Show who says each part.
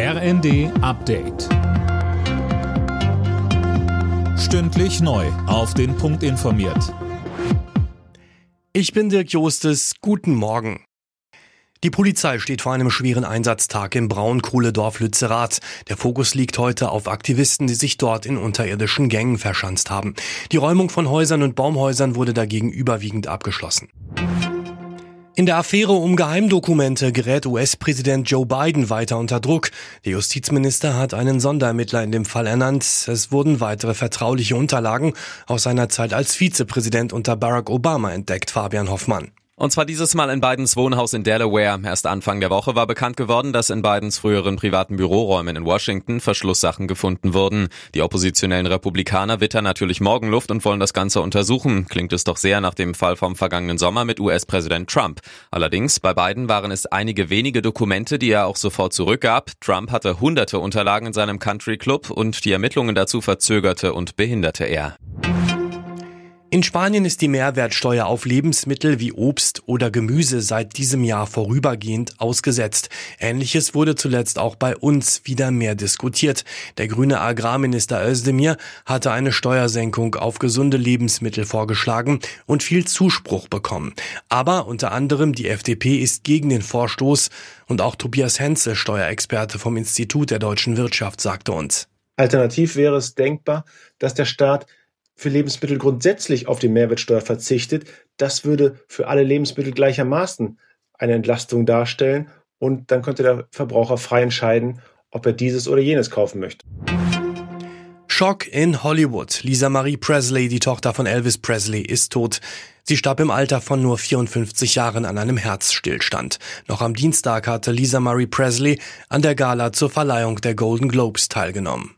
Speaker 1: RND Update. Stündlich neu. Auf den Punkt informiert.
Speaker 2: Ich bin Dirk Jostes. Guten Morgen. Die Polizei steht vor einem schweren Einsatztag im Braunkohledorf Lützerath. Der Fokus liegt heute auf Aktivisten, die sich dort in unterirdischen Gängen verschanzt haben. Die Räumung von Häusern und Baumhäusern wurde dagegen überwiegend abgeschlossen. In der Affäre um Geheimdokumente gerät US-Präsident Joe Biden weiter unter Druck. Der Justizminister hat einen Sonderermittler in dem Fall ernannt. Es wurden weitere vertrauliche Unterlagen aus seiner Zeit als Vizepräsident unter Barack Obama entdeckt, Fabian Hoffmann.
Speaker 3: Und zwar dieses Mal in Bidens Wohnhaus in Delaware. Erst Anfang der Woche war bekannt geworden, dass in Bidens früheren privaten Büroräumen in Washington Verschlusssachen gefunden wurden. Die oppositionellen Republikaner wittern natürlich Morgenluft und wollen das Ganze untersuchen. Klingt es doch sehr nach dem Fall vom vergangenen Sommer mit US-Präsident Trump. Allerdings, bei Biden waren es einige wenige Dokumente, die er auch sofort zurückgab. Trump hatte hunderte Unterlagen in seinem Country Club und die Ermittlungen dazu verzögerte und behinderte er.
Speaker 2: In Spanien ist die Mehrwertsteuer auf Lebensmittel wie Obst oder Gemüse seit diesem Jahr vorübergehend ausgesetzt. Ähnliches wurde zuletzt auch bei uns wieder mehr diskutiert. Der grüne Agrarminister Özdemir hatte eine Steuersenkung auf gesunde Lebensmittel vorgeschlagen und viel Zuspruch bekommen. Aber unter anderem die FDP ist gegen den Vorstoß und auch Tobias Henze, Steuerexperte vom Institut der deutschen Wirtschaft, sagte uns.
Speaker 4: Alternativ wäre es denkbar, dass der Staat für Lebensmittel grundsätzlich auf die Mehrwertsteuer verzichtet, das würde für alle Lebensmittel gleichermaßen eine Entlastung darstellen und dann könnte der Verbraucher frei entscheiden, ob er dieses oder jenes kaufen möchte.
Speaker 2: Schock in Hollywood. Lisa Marie Presley, die Tochter von Elvis Presley, ist tot. Sie starb im Alter von nur 54 Jahren an einem Herzstillstand. Noch am Dienstag hatte Lisa Marie Presley an der Gala zur Verleihung der Golden Globes teilgenommen.